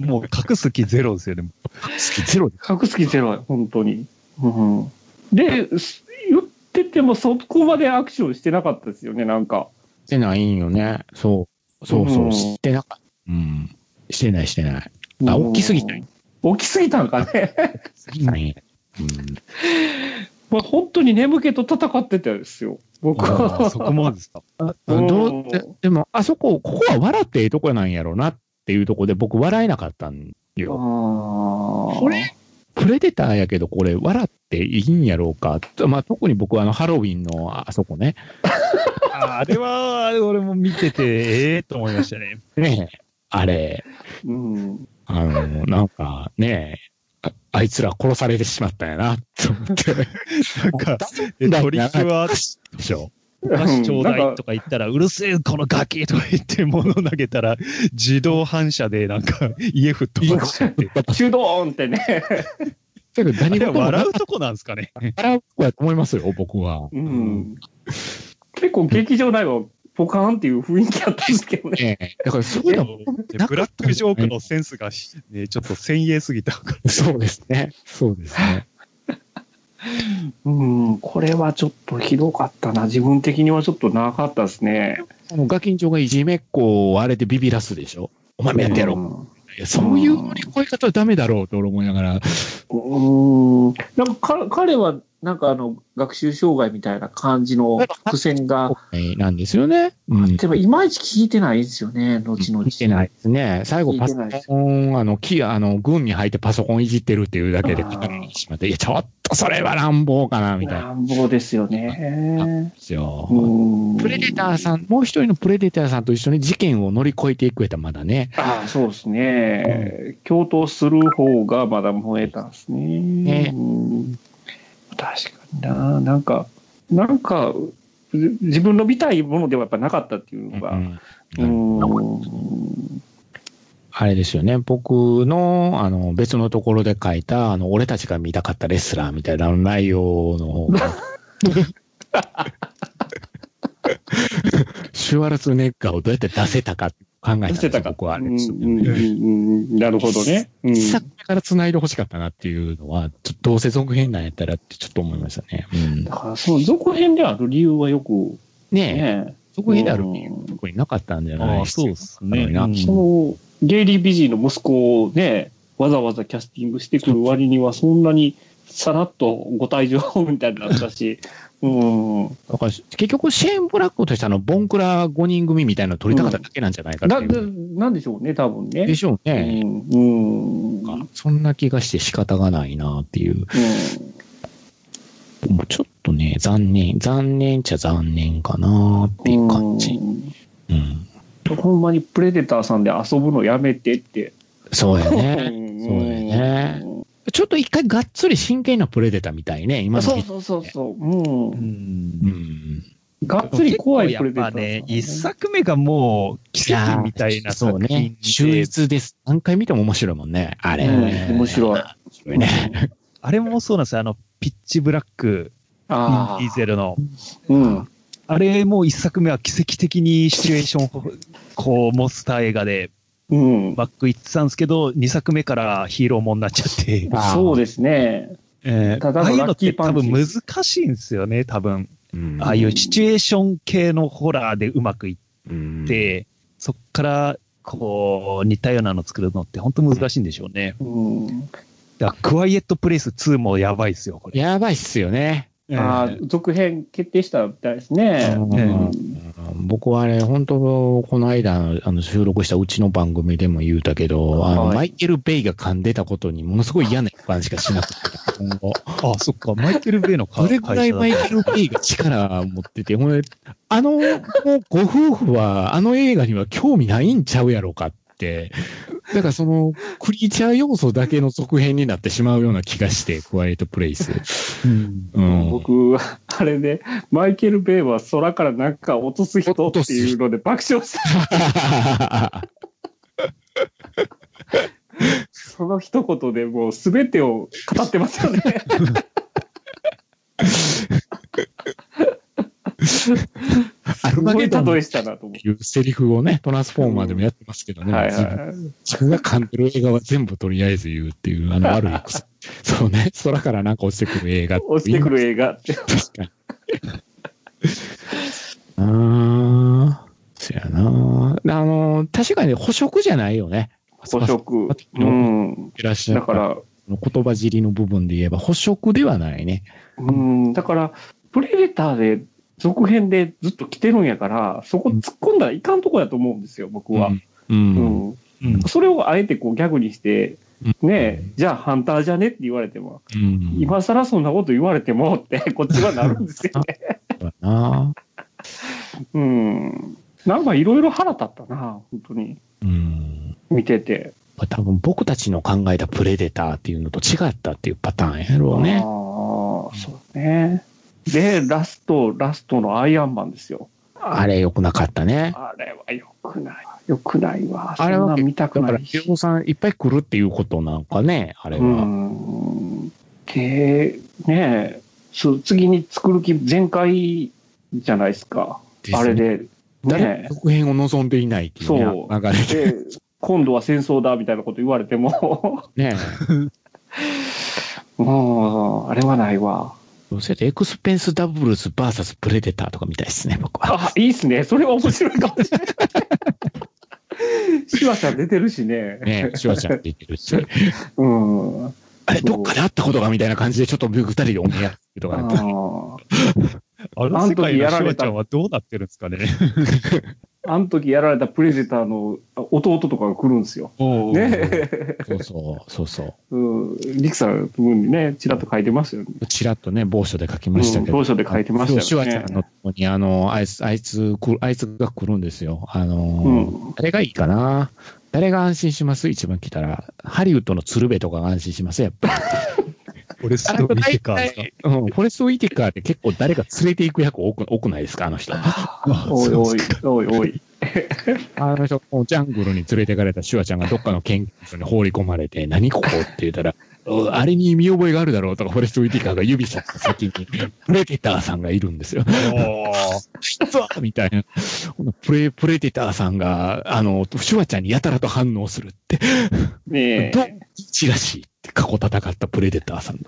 う。もう隠す気ゼロですよね。好きゼロで。隠す気ゼロや、本当に。うん。で、す言っててもそこまでアクションしてなかったですよね、なんか。してないんよね。そう。そうそうう。ん知ってなかった。うん。してないしてない。あ、大きすぎたん大きすぎたんかね。なんや。まあ本当に眠気と戦ってたんですよ。僕は。そこまでですか。[LAUGHS] うん。どうででも、あそこ、ここは笑ってええとこなんやろうなっていうとこで僕笑えなかったんあよ。ーこれ？プレデターやけど、これ笑っていいんやろうか。まあ、特に僕はあの、ハロウィンのあそこね。あれは、あれ俺も見てて、ええと思いましたね。ねえ、あれ、うん。あの、なんかねあ、あいつら殺されてしまったんやな、と思って。なんか、で取引は、でしょ？お菓子ちょうだいとか言ったら、うるせえ、このガキとか言って物投げたら、自動反射でなんか家吹っ飛ばしちゃって。[LAUGHS] シュドーンってね。何事も笑うとこなんですかね。笑うとこやと思いますよ、僕は。うん。結構劇場内はポカーンっていう雰囲気あったんですけどね。ねえだからそういうのもでブラックジョークのセンスが、ね、ちょっと先鋭すぎたから。そうですね。そうですね。うん。これはちょっとひどかったな。自分的にはちょっと長かったですね。あの、ガキンチョがいじめっ子をあれでビビらすでしょお前もやってやろう。うんいやそういう乗り越え方はダメだろうと俺思いながら。うん。なんかか彼は、なんかあの、学習障害みたいな感じの伏線が、なんですよね。うん。でもいまいち聞いてないですよね、後々。見てないですね。最後パソコン、あの、木、あの、軍に入ってパソコンいじってるっていうだけで、あーにしまって、いや、ちょっとそれは乱暴かな、みたいな乱暴ですよね。んですよ。うんプレデターさん、もう一人のプレデターさんと一緒に事件を乗り越えていくやったらまだね。ああ、そうですね。共闘する方がまだ燃えたんですね。ねうん確かにな。なんか、なんか、じ自分の見たいものではやっぱなかったっていうのが。うんうん。あれですよね。僕の、あの、別のところで書いた、あの、俺たちが見たかったレスラーみたいな内容の方が。シュワルツェネッガーをどうやって出せたか考えたんで。僕はあれうんですようんうんうんなるほどね。うん。一作目から繋いで欲しかったなっていうのは、ちょっとどうせ続編なんやったらってちょっと思いましたね。うん。だから、その続編である理由はよくねえ、ね、続編であるっていう特になかったんじゃないああそうですねなうん。その、ゲイリー・ビジーの息子をね、わざわざキャスティングしてくる割には、そんなにさらっとご退場みたいになったし、[LAUGHS] うん。だから結局、シェーン・ブラックとしてあの、ボンクラ5人組みたいなの取りたかっただけなんじゃないかってな、いう。ななんでしょうね、多分ね。でしょううね。ん。うん。そんな気がして仕方がないなっていう。もうちょっとね、残念、残念っちゃ残念かなっていう感じ。うんうん。ほんまにプレデターさんで遊ぶのやめてって。そうやうね。んそうやねちょっと一回がっつり真剣なプレデターみたいね、今のそうそうそうそう。うん。うんうん。がっつり怖いプレデターさんやっぱね、一作目がもう奇跡みたいなそう作品ね。秀で、逸です。何回見ても面白いもんね。あれ。うん面白い。面白いね。[LAUGHS] あれもそうなんですよ。あの、ピッチブラック、デあィーゼルの。あ。うん。あれも一作目は奇跡的にシチュエーションをこうモンスター映画でうん。バック行ってたんですけど、二作目からヒーローもんなっちゃって、[LAUGHS] そうですね。えーただのああいうのって多分難しいんですよね、多分。うんああいうシチュエーション系のホラーでうまくいっうんて、そっからこう似たようなの作るのって本当難しいんでしょうね。うん。だクワイエットプレイス2もやばいですよ、これ。やばいっすよね。ああ、続編決定したみたいですね。うんうん僕はあれ、本当、この間、あの、収録したうちの番組でも言うたけど、あの、はいマイケル・ベイが噛んでたことにものすごい嫌な予感しかしなくて、今後。あ、そっか、マイケル・ベイのどれぐらいマイケル・ベイが力持ってて、ほんで、あの、ご夫婦は、あの映画には興味ないんちゃうやろかって、だからその、クリーチャー要素だけの続編になってしまうような気がして、[LAUGHS] クワイエット・プレイス。うん。うん。僕は、あれで、マイケル・ベイは空からなんか落とす人っていうので爆笑した。[LAUGHS] その一言でもう全てを語ってますよね。アルマゲドンっいうセリフをね、トランスフォーマーでもやってますけどて。ね。はい自分はい。自分が噛んでる映画は全部とりあえず言うっていう、あの悪い癖。[LAUGHS] そうね。空からなんか落ちてくる映画落ちてくる映画って。確かに。ああ、そやな。あの、確かに捕食じゃないよね。捕食。うのん。いらっしゃるだから、言葉尻の部分で言えば捕食ではないね。うん、だから、プレデターで、続編でずっと来てるんやから、そこ突っ込んだらいかんとこやと思うんですよ、僕は。う。うんん。うん。それをあえてこうギャグにして、うんねえ、じゃあハンターじゃねって言われても、うん。今更そんなこと言われてもって、[LAUGHS] こっちはなるんですよね。うん。なんかいろいろ腹立ったな、本当に。うん。見てて。多分僕たちの考えたプレデターっていうのと違ったっていうパターンやろうねああ。、そうね。で、ラスト、ラストのアイアンマンですよ。あれ良くなかったね。あれは良くない。良くないわ。あれは見たくだから、ないし。ヒロさんいっぱい来るっていうことなんかね、あれうは。ん。で、ねえ、そう次に作る気全開じゃないですか。ですねあれで。誰ねも続編を望んでいないっていうねそう流れえ。で、今度は戦争だみたいなこと言われても、ね [LAUGHS] もう、あれはないわ。そうせてエクスペンスダブルスバーサスプレデターとかみたいですね、僕は。あ、いいっすね。それは面白いかもしれない。シュワちゃん出てるしね。ねシュワちゃんってるし。[LAUGHS] うん。ああれ、どっかで会ったことがみたいな感じで、ちょっと僕二人でお見合いとかね。ーあの世界のシュワちゃんはどうなってるんですかね。あの時やられたプレデターの弟とかが来るんですよ。ねそうそう、そうそう。[LAUGHS] うん。リクさんの分にね、ちらっと書いてますよね。ちらっとね、某所で書きましたけど。うん当初で書いてましたよね。シュワちゃんのとこに、あの、あいつ、あいつ、あいつが来るんですよ。あの、うん。誰がいいかな？誰が安心します？一番来たら。ハリウッドの鶴瓶とかが安心します？やっぱり。フォレストウィテカーですか？うん、フォレストウィテカーって結構誰か連れて行く役多く多くないですか？あの人。おいおい、おいおい。あの人、ジャングルに連れてかれたシュワちゃんがどっかの研究所に放り込まれて、何ここって言ったら、お [LAUGHS] あれに見覚えがあるだろうとか、フォレストウィティカーが指さした先に、プレデターさんがいるんですよ。そう [LAUGHS] みたいな。プレ、プレデターさんが、あの、シュワちゃんにやたらと反応するって、ねどっちらしい？過去戦ったプレデターさんの。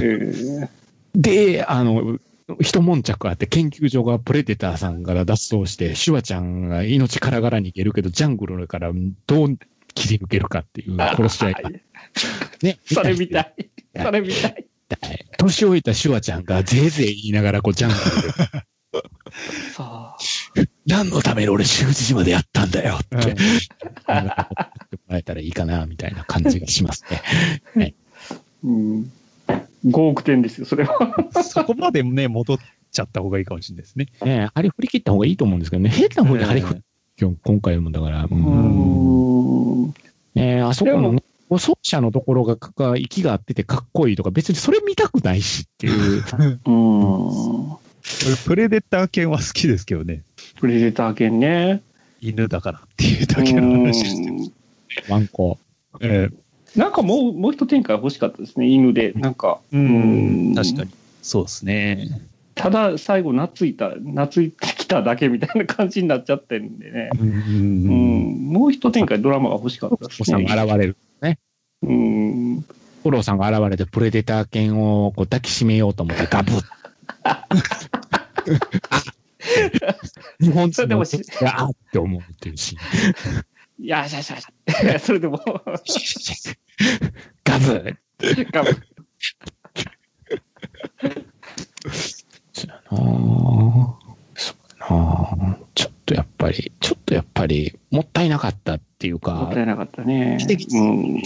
え。えで、あの、一悶着あって、研究所がプレデターさんから脱走して、シュワちゃんが命からがら逃げるけど、ジャングルからどう切り抜けるかっていう殺し合いが。ね。[LAUGHS] それみたい。それみたい。年老いたシュワちゃんがぜいぜい言いながら、こう、ジャングルで、[LAUGHS] さあ。何のために俺、習字島でやったんだよって、うんもらえたらいいかな、みたいな感じがしますね。うん。5億点ですよ、それは。そこまでね、戻っちゃった方がいいかもしれないですね。ね張り振り切った方がいいと思うんですけどね、変な方に張り振り、今日、今回もだから、ううんーん。ねあそこのね、奏者のところが、が息が合っててかっこいいとか、別にそれ見たくないしっていう。うん。[LAUGHS] 俺プレデター犬は好きですけどね。プレデター犬ね。犬だからっていうだけの話ですワンコ。えなんかもう、もう一展開欲しかったですね、犬で。なんか。えうん、確かに。そうですね。ただ、最後、懐いた、懐いてきただけみたいな感じになっちゃってるんでね。うんうん。もう一展開ドラマが欲しかったですおさんがね。現れる。うん。五郎さんが現れて、プレデター犬をこう抱きしめようと思って、ガブッ。[LAUGHS] [LAUGHS] 日本人の人があーって思うっていうシーン。いや、しゃしゃしゃ。それでも、ガブッ。頑張るそうやなぁそうやなぁちょっとやっぱり、ちょっとやっぱり、もったいなかったっていうもっかた、いなかったね奇跡。うん。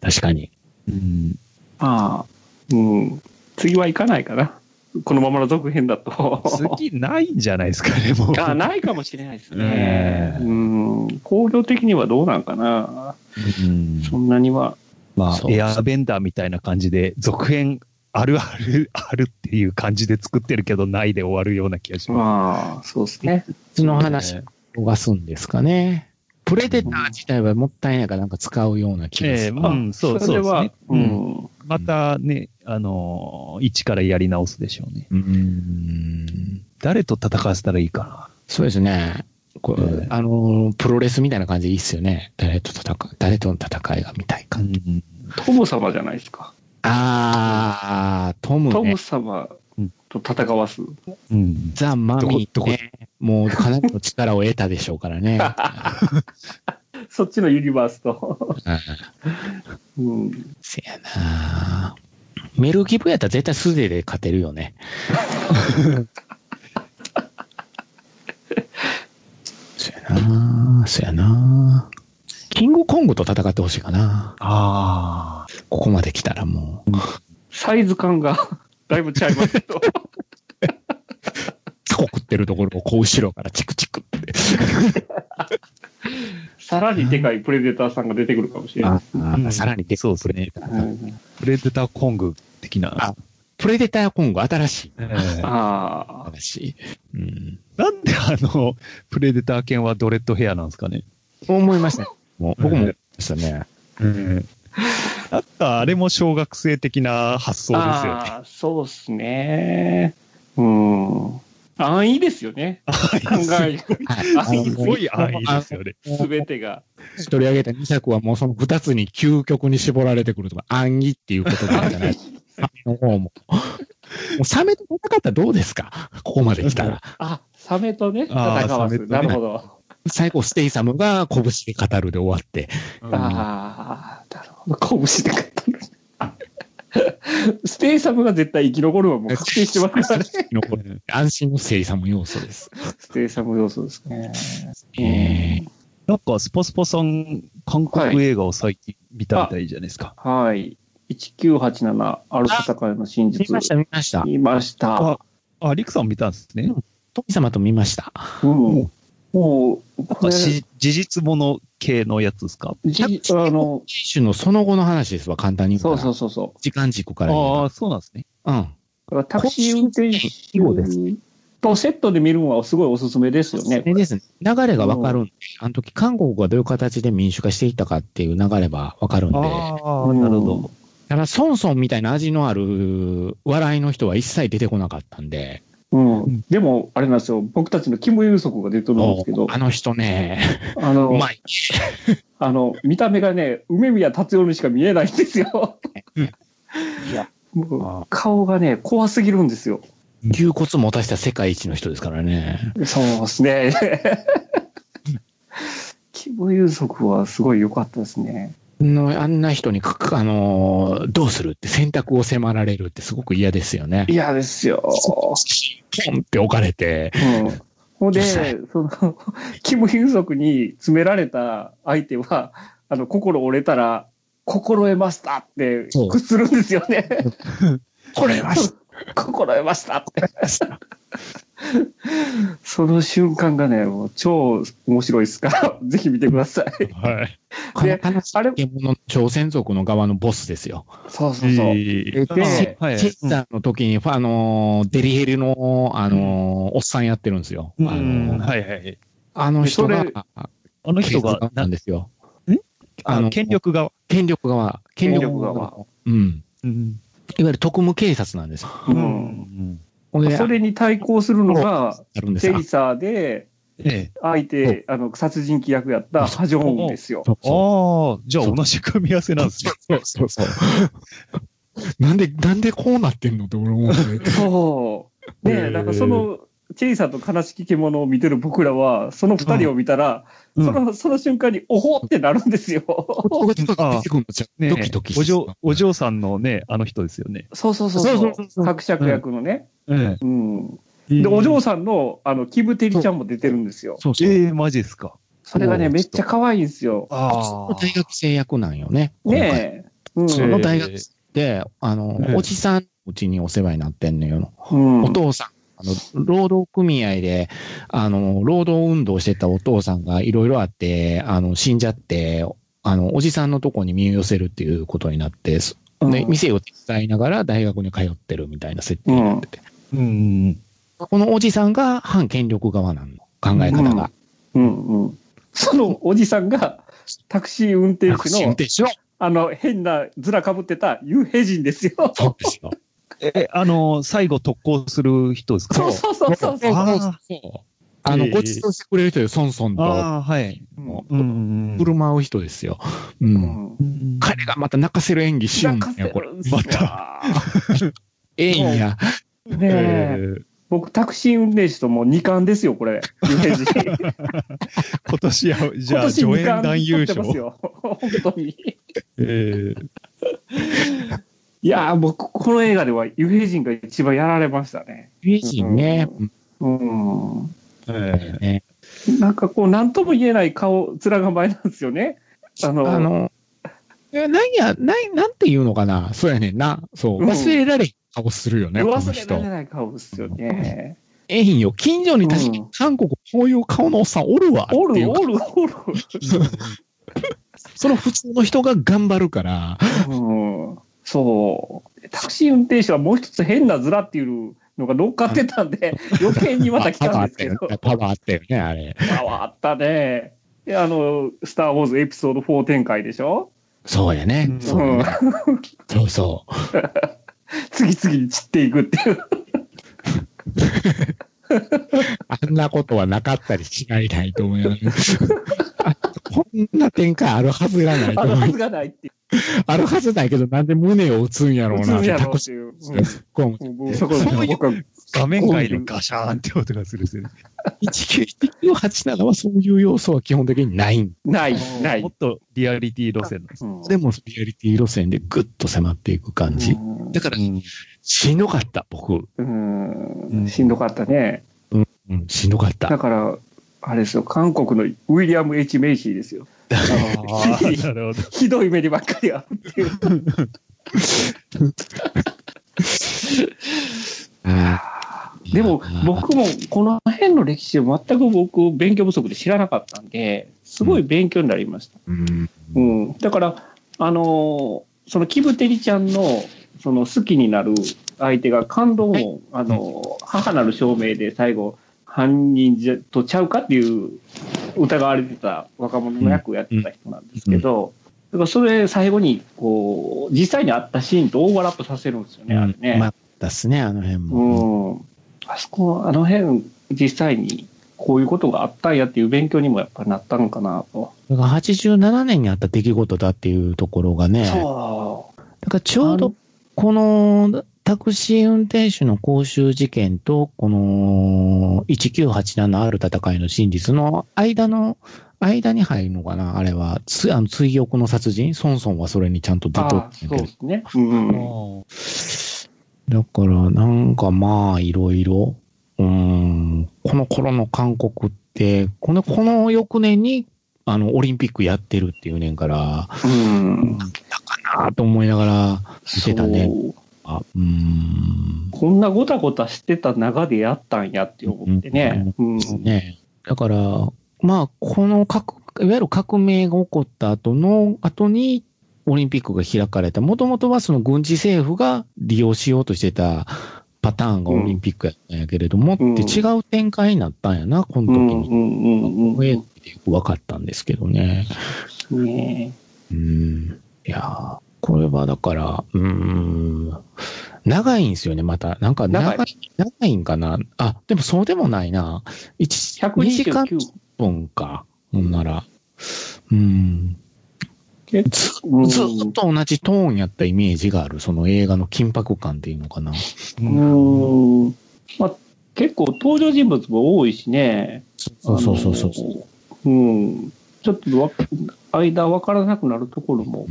確かに。うんまあ、うん。次は行かないかな。このままの続編だと。次ないんじゃないですかね、もう。あないかもしれないですねうん。工業的にはどうなんかな。うんそんなには。まあ、エアーベンダーみたいな感じで、続編あるあるあるっていう感じで作ってるけど、ないで終わるような気がしままあ、そうですね。その話を逃すんですかね。プレデター自体はもったいないからなんか使うような気す。ええがする。うん、そうそうれはですね。、ううんん。またね、あのー一からやり直すでしょうね。うーん。誰と戦わせたらいいかそうですね。これええあの、プロレスみたいな感じでいいっすよね。誰と戦う、誰との戦いが見たいか。な。うんトム様じゃないですか。あー、トムねトム。様と戦わす。うん。ザ・マミーね。もうかなりの力を得たでしょうからね。[LAUGHS] [LAUGHS] そっちのユニバースと。うん。せやなメルギブやったら絶対素手で勝てるよね。[LAUGHS] そやなそやなキングコングと戦ってほしいかな。ああ。ここまで来たらもう。サイズ感が [LAUGHS] だいぶ違いますけど。タコ食ってるところをこう後ろからチクチクって。[LAUGHS] さらにでかいプレデターさんが出てくるかもしれない。うんさらにでそうですね。うんプレデターコング的な。あプレデターコング新しい。ええああ。新しい。うん。なんであの、プレデター犬はドレッドヘアなんですかね。思いましたね。もう僕も思いましたね。なんかあれも小学生的な発想ですよね。ああ、そうっすね。うん。安易ですよね。考えすごい安易ですよね。すべてが。取り上げた2作はもうその2つに究極に絞られてくるとか、暗義っていうことなんじゃないサメの方も。もうサメと戦ったらどうですかここまで来たら。あ、サメとね、戦わす。サメとね。なるほど。最後、ステイサムが拳で語るで終わって。ああ、なるほど。拳で勝ったの。[LAUGHS] ステイサムが絶対生き残るのはもう確定してますからね。残る安心のステイサム要素です。ステイサム要素ですね。えーなんかスポスポさん、韓国映画を最近見たみたいじゃないですか。はい。1987、ある闘いの真実。見ました、見ました。見ました。あ、あ、リクさん見たんですね。富様と見ました。うん。もう、事実もの系のやつですか？じあの、選手のその後の話ですわ、簡単に言そううから。そうそうそ時間軸からああ、そうなんですね。うん。からタクシー運転手後ですとセットで見るのはすごいおすすめですよね。でですね、流れがわかるんで、あの時韓国がどういう形で民主化していったかっていう流れはわかるんで、ああ、うんなるほど。ただ、ソンソンみたいな味のある笑いの人は一切出てこなかったんで、うん。でも、あれなんですよ。僕たちのキム・ユンソクが出てるんですけど、あの人ね、あの、うまい。[LAUGHS] あの、見た目がね、梅宮達夫にしか見えないんですよ。いや、もう顔がね、怖すぎるんですよ。牛骨持たせた世界一の人ですからね。そうですね。[LAUGHS] キム・ユンソクはすごい良かったですね。のあんな人にあのーどうするって選択を迫られるってすごく嫌ですよね。嫌ですよ。ポンって置かれて、うん。ほんで、その、キム・ユンソクに詰められた相手は、あの、心折れたら、心得ましたって、屈するんですよね。[LAUGHS] これはし心得ましたって。[LAUGHS] [LAUGHS] その瞬間がね、もう超面白いですから、[LAUGHS] ぜひ見てください。はい。[LAUGHS] であれの朝鮮族の側のボスですよ。そうそうそう。えではい。チェッターの時に、あのーデリヘルの、あのーおっさんやってるんですよ。うんあのーはいはい。あの人があの人が、ななんんですよ。あの、権力側。権力側。権権力力側。うん。うん。いわゆる特務警察なんですよ。う。うんん。ほんで、それに対抗するのが、あるんですよチェイ。サーで、ええ。相手、あの、殺人鬼役やったハジョンウンですよ。ああ、じゃあ同じ組み合わせなんですね。そうそうそう。なんで、なんでこうなってんのって俺思って。そう。ねえ、なんかその、チェイサーと悲しき獣を見てる僕らは、その二人を見たら、うんその、その瞬間に、おほってなるんですよ。お嬢、お嬢さんのね、あの人ですよね。そうそうそうそうそそううそうそう伯爵役のね。えうん。え。で、お嬢ささんの、あの、キムテリちゃんも出てるんですよ。そうそう。ええ、マジですか。それがね、そうめっちゃ可愛いんですよ。あ大学生役なんよね。ねえ。うん。その大学で、あの、ええおじさんうちにお世話になってんのよ。うんお父さん。あの、労働組合で、あの、労働運動してたお父さんがいろいろあって、あの、死んじゃって、あの、おじさんのとこに身を寄せるっていうことになって、店を手伝いながら大学に通ってるみたいな設定になってて。うん。このおじさんが反権力側なの。考え方が。うんうん。そのおじさんが、タクシー運転手の、手のあの、変なズラかぶってたユンヘジンですよ。そうですよ。え、あの、最後特攻する人ですか？そうそうそうそうそう。ああの、ええご馳走してくれる人よ、ソンソンと。ああ、はい。うんうん振る舞う人ですよ。う。うんんうん彼がまた泣かせる演技しようん泣かせだよ、これ。るんすよまたええんや。ねええ。僕、タクシー運転手ともう2冠ですよ、これ。[LAUGHS] 今年は、じゃあ、今年2助演男冠優賞。本当に。えーいやー、僕、この映画ではユヘジンが一番やられましたね。美人ね。うん。えねなんかこう、なんとも言えない顔、面構えなんですよね。あの、あの、えなんや、なん、なんて言うのかな。そうやねんな。そう。うん忘れられへん顔するよね、この忘れられ人。ない顔ですよね。ええんよ。近所に確かにうん韓国こういう顔のおっさんおるわ。おる、おる、おる。[LAUGHS] その普通の人が頑張るから。うん。そう。タクシー運転手はもう一つ変な面っていうのが乗っかってたんで、余計にまた来たんですけど。[LAUGHS] パワーあったよね、あれ。パワーあったね。で、あの、スター・ウォーズエピソード4展開でしょ？そうやね。うんうんそうね。そうそう。次々に散っていくっていう。あんなことはなかったりしないないと思います。あ [LAUGHS] こんな展開あるはずがないと思うあるはずがないっていう。[LAUGHS] あるはずないけど、なんで胸を打つんやろうな。っていう。ーすっごい思ってうんもうそこで僕は、画面外でガシャーンって音がするする。1987はそういう要素は基本的にないんない、ないもっ。とリアリティ路線なんです。うんでも、リアリティ路線でぐっと迫っていく感じ。うんだから、しんどかった、僕。うん、しんどかったね。うん、しんどかった。だから、あれですよ、韓国のウィリアム・ H・ メイシーですよ。あーなるほど。[LAUGHS] ひどい目にばっかり合うっていう。[LAUGHS] あでも、僕もこの辺の歴史を全く僕、勉強不足で知らなかったんで、すごい勉強になりました。うん。うん。だから、あのーそのキブテリちゃんの、その好きになる相手が感動も、あのー母なる証明で最後、犯人じゃとちゃうかっていう疑われてた若者の役をやってた人なんですけど、だからそれ最後に、こう、実際にあったシーンとオーバーラップさせるんですよね、あれね。まあ、だっすね、あの辺も。うん。あそこ、あの辺、実際にこういうことがあったんやっていう勉強にもやっぱなったのかなと。だから87年にあった出来事だっていうところがね。そだからちょうど、このタクシー運転手の公衆事件と、この1987ある戦いの真実の間の、間に入るのかな？あれは、つ、あの、追憶の殺人？ソンソンはそれにちゃんとう。出とあったんやけどそうで。すね。うん。だから、なんかまあ、いろいろ、うーん、この頃の韓国って、この、この翌年に、あの、オリンピックやってるっていうねんから、うん。だかなと思いながら見てたね。そうあうーん。こんなごたごたしてた中でやったんやって思ってね。うん。ね。だから、まあ、この革、いわゆる革命が起こった後の、後に、オリンピックが開かれた。もともとはその軍事政府が利用しようとしてたパターンがオリンピックやったんやけれども、うんって違う展開になったんやな、この時に。分かったんですけどね。ねうん。いやーこれはだから、うーん。長いんですよね、また。なんか長い、長長いんかな。あ、でもそうでもないな。1、2時間129。分か。ほんなら。うん。結ずうんずっと同じトーンやったイメージがある、その映画の緊迫感っていうのかな。うん。まあ、結構登場人物も多いしね。そうそうそうそう。う。うん。ちょっとわ間分からなくなるところも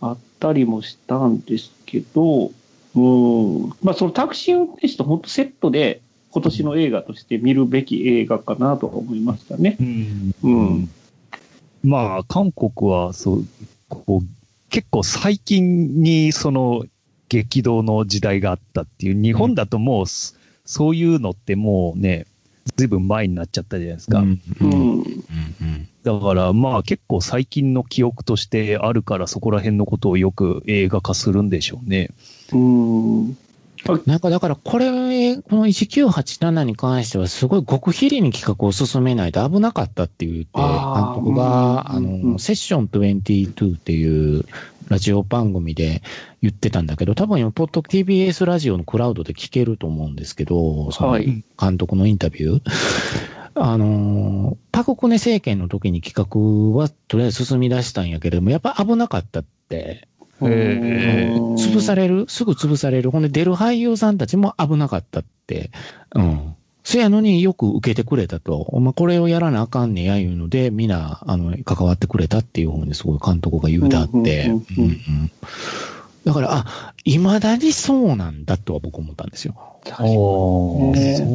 あったりもしたんですけど、うん。まあ、そのタクシー運転手と本当セットで今年の映画として見るべき映画かなと思いましたね。うんうん。まあ、韓国は、そう、こう、結構最近にその激動の時代があったっていう、日本だともう、そそういうのってもうね、ずいぶん前になっちゃったじゃないですか。うん。う。ん。だからまあ結構最近の記憶としてあるからそこら辺のことをよく映画化するんでしょうね。うん。なんかだからこれ、この1987に関してはすごい極秘裏に企画を進めないと危なかったって言って、監督が、あの、セッション22っていうラジオ番組で言ってたんだけど、多分今、ポッド TBS ラジオのクラウドで聞けると思うんですけど、そのはい。監督のインタビュー。あの、パククネ政権の時に企画はとりあえず進み出したんやけれども、やっぱ危なかったってへうん潰される？すぐ潰される。ほんで出る俳優さんたちも危なかったって。うん。せやのによく受けてくれたと。お前これをやらなあかんねやいうので、みんな、あの、関わってくれたっていうふうにすごい監督が言うだって。だから、あ、未だにそうなんだとは僕思ったんですよ。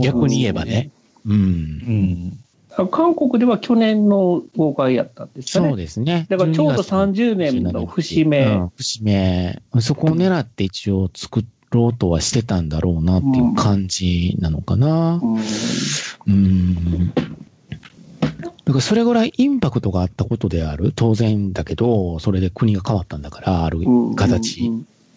逆に言えばね。うん。うん。韓国では去年の公開やったんですかね。そうですね。だからちょうど12月の30年の節目うん節目。そこを狙って一応作ろうとはしてたんだろうなっていう感じなのかな。うんうん。だからそれぐらいインパクトがあったことである。当然だけど、それで国が変わったんだから、あるうん形。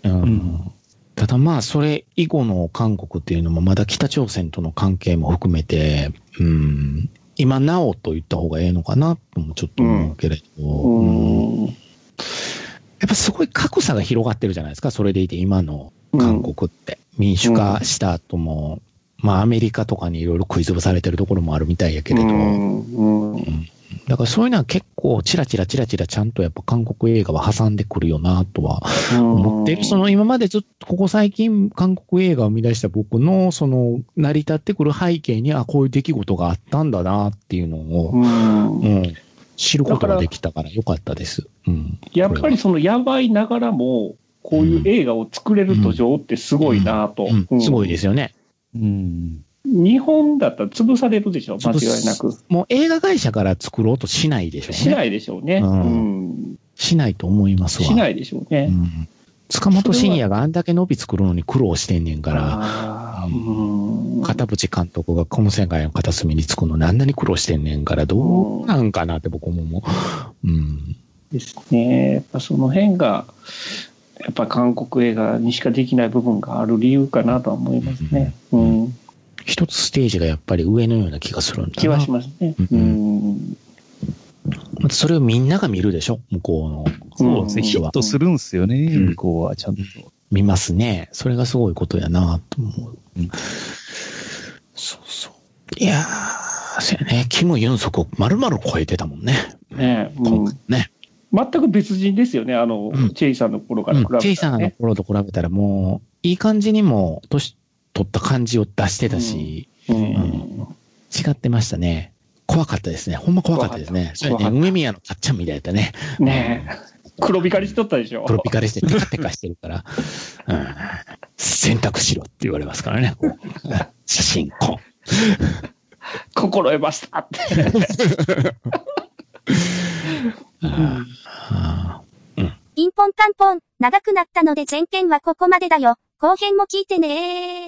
うんただまあ、それ以後の韓国っていうのもまだ北朝鮮との関係も含めて、うん、今なおと言った方がええのかなともちょっと思うけれど、うん。うん。やっぱすごい格差が広がってるじゃないですか、それでいて今の韓国って。民主化した後も、まあアメリカとかにいろいろ食い潰されてるところもあるみたいやけれど、うん。うんだからそういうのは結構チラチラチラチラちゃんとやっぱ韓国映画は挟んでくるよなとは思ってる。その今までずっとここ最近韓国映画を生み出した僕のその成り立ってくる背景にあこういう出来事があったんだなっていうのを、うんうん、知ることができたからよかったです。うん。やっぱりそのやばいながらも、こういう映画を作れる土壌ってすごいなと。うん、すごいですよね。うん。日本だったら潰されるでしょ、間違いなく。もう映画会社から作ろうとしないでしょうね。しないでしょうね。うんうんしないと思いますわ。しないでしょうねう。ん。塚本慎也があんだけ伸び作るのに苦労してんねんから、うん片渕監督がこの世界の片隅につくのにあんなに苦労してんねんから、どうなんかなって僕も思う。うん。ですね。やっぱその辺が、やっぱ韓国映画にしかできない部分がある理由かなとは思いますね。ううんん。一つステージがやっぱり上のような気がするんだな。気はしますね。ううんん。またそれをみんなが見るでしょ？向こうの。そうですね。うんヒットするんすよね、うん向こうはちゃんと。見ますね。それがすごいことやなと思う。うんそうそう。いやー、そうやね。キム・ユンソクを丸々超えてたもんね。ねうん今回ね。全く別人ですよね。あの、うんチェイさんの頃からうん比べたら、ね。チェイさんの頃と比べたらもう、いい感じにも、年取った感じを出してたし、うん違ってましたね。怖かったですね。ほんま怖かったですね。それね、梅宮のたっちゃんみたいだったね。ねえ。黒光りしとったでしょ。黒ピカリしてテカテカしてるから、うん、選択しろって言われますからね。[LAUGHS] 写真、こ心得ましたって。[LAUGHS] ピンポンタンポン、長くなったので前編はここまでだよ。後編も聞いてねー。